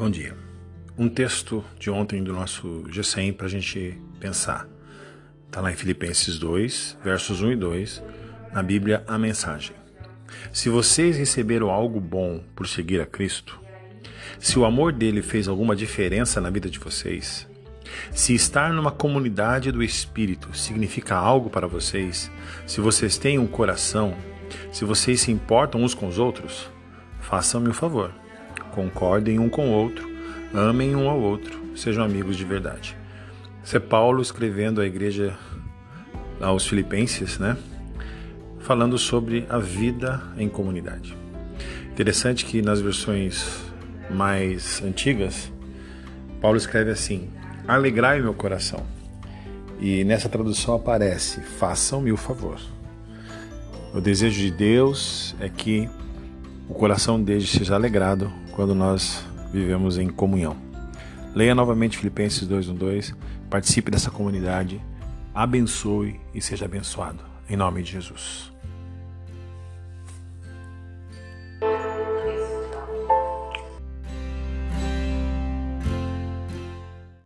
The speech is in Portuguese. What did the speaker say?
Bom dia. Um texto de ontem do nosso G100 para a gente pensar. Está lá em Filipenses 2, versos 1 e 2, na Bíblia, a mensagem. Se vocês receberam algo bom por seguir a Cristo, se o amor dele fez alguma diferença na vida de vocês, se estar numa comunidade do Espírito significa algo para vocês, se vocês têm um coração, se vocês se importam uns com os outros, façam-me o um favor concordem um com o outro, amem um ao outro, sejam amigos de verdade. Isso é Paulo escrevendo à igreja aos Filipenses, né? Falando sobre a vida em comunidade. Interessante que nas versões mais antigas, Paulo escreve assim: Alegrai meu coração. E nessa tradução aparece: Façam-me o favor. O desejo de Deus é que o coração dele seja alegrado quando nós vivemos em comunhão. Leia novamente Filipenses 2:12, participe dessa comunidade, abençoe e seja abençoado. Em nome de Jesus.